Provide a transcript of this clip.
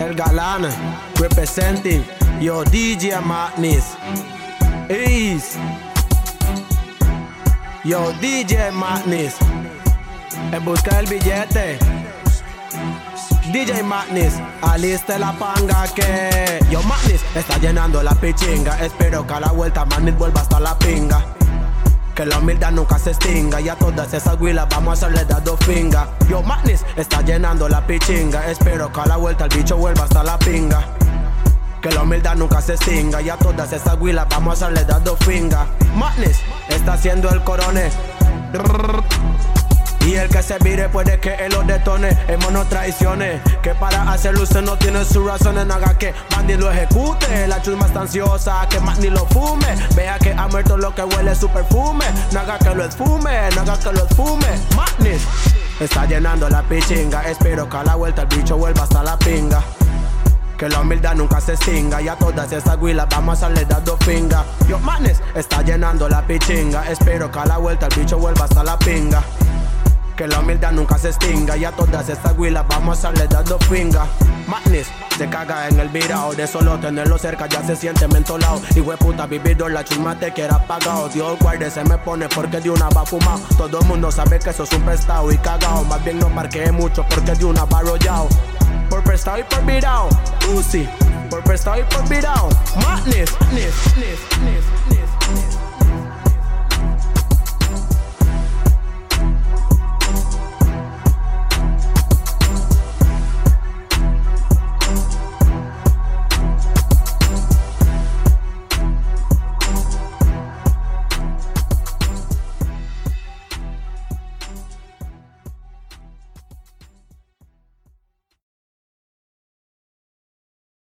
El Galán, representing your DJ Madness. Ease. Yo, DJ Madness. En busca del billete. DJ Madness, aliste la panga que Yo Madness está llenando la pichinga Espero que a la vuelta Madness vuelva hasta la pinga que la humildad nunca se extinga. Y a todas esas huilas vamos a hacerle dando finga. Yo Madness está llenando la pichinga. Espero que a la vuelta el bicho vuelva hasta la pinga. Que la humildad nunca se extinga. Y a todas esas huilas vamos a hacerle dando finga. Madness está haciendo el corone. y el que se vire puede que él lo detone. Hemos no traiciones. Que para hacerlo usted no tiene sus razones. No haga que Bandy lo ejecute. La chusma está ansiosa. Que ni lo fume. Vea que ha muerto lo que huele su perfume. No haga que lo esfume. No haga que lo esfume. Madness. Está llenando la pichinga. Espero que a la vuelta el bicho vuelva hasta la pinga. Que la humildad nunca se extinga Y a todas esas huilas vamos a salir dando finga Yo, manes, está llenando la pichinga Espero que a la vuelta el bicho vuelva hasta la pinga que la humildad nunca se extinga y a todas estas huilas vamos a salir dando finga. Madness se caga en el virao, de solo tenerlo cerca ya se siente mentolado. Y puta vivido la chusma te quiera apagado. Dios guarde se me pone porque de una va fumado. Todo el mundo sabe que eso es un prestado y cagao. Más bien no marqué mucho porque de una va arrollado. Por prestado y por virao, Uzi. Por prestado y por virao, Madness, madness, madness, madness.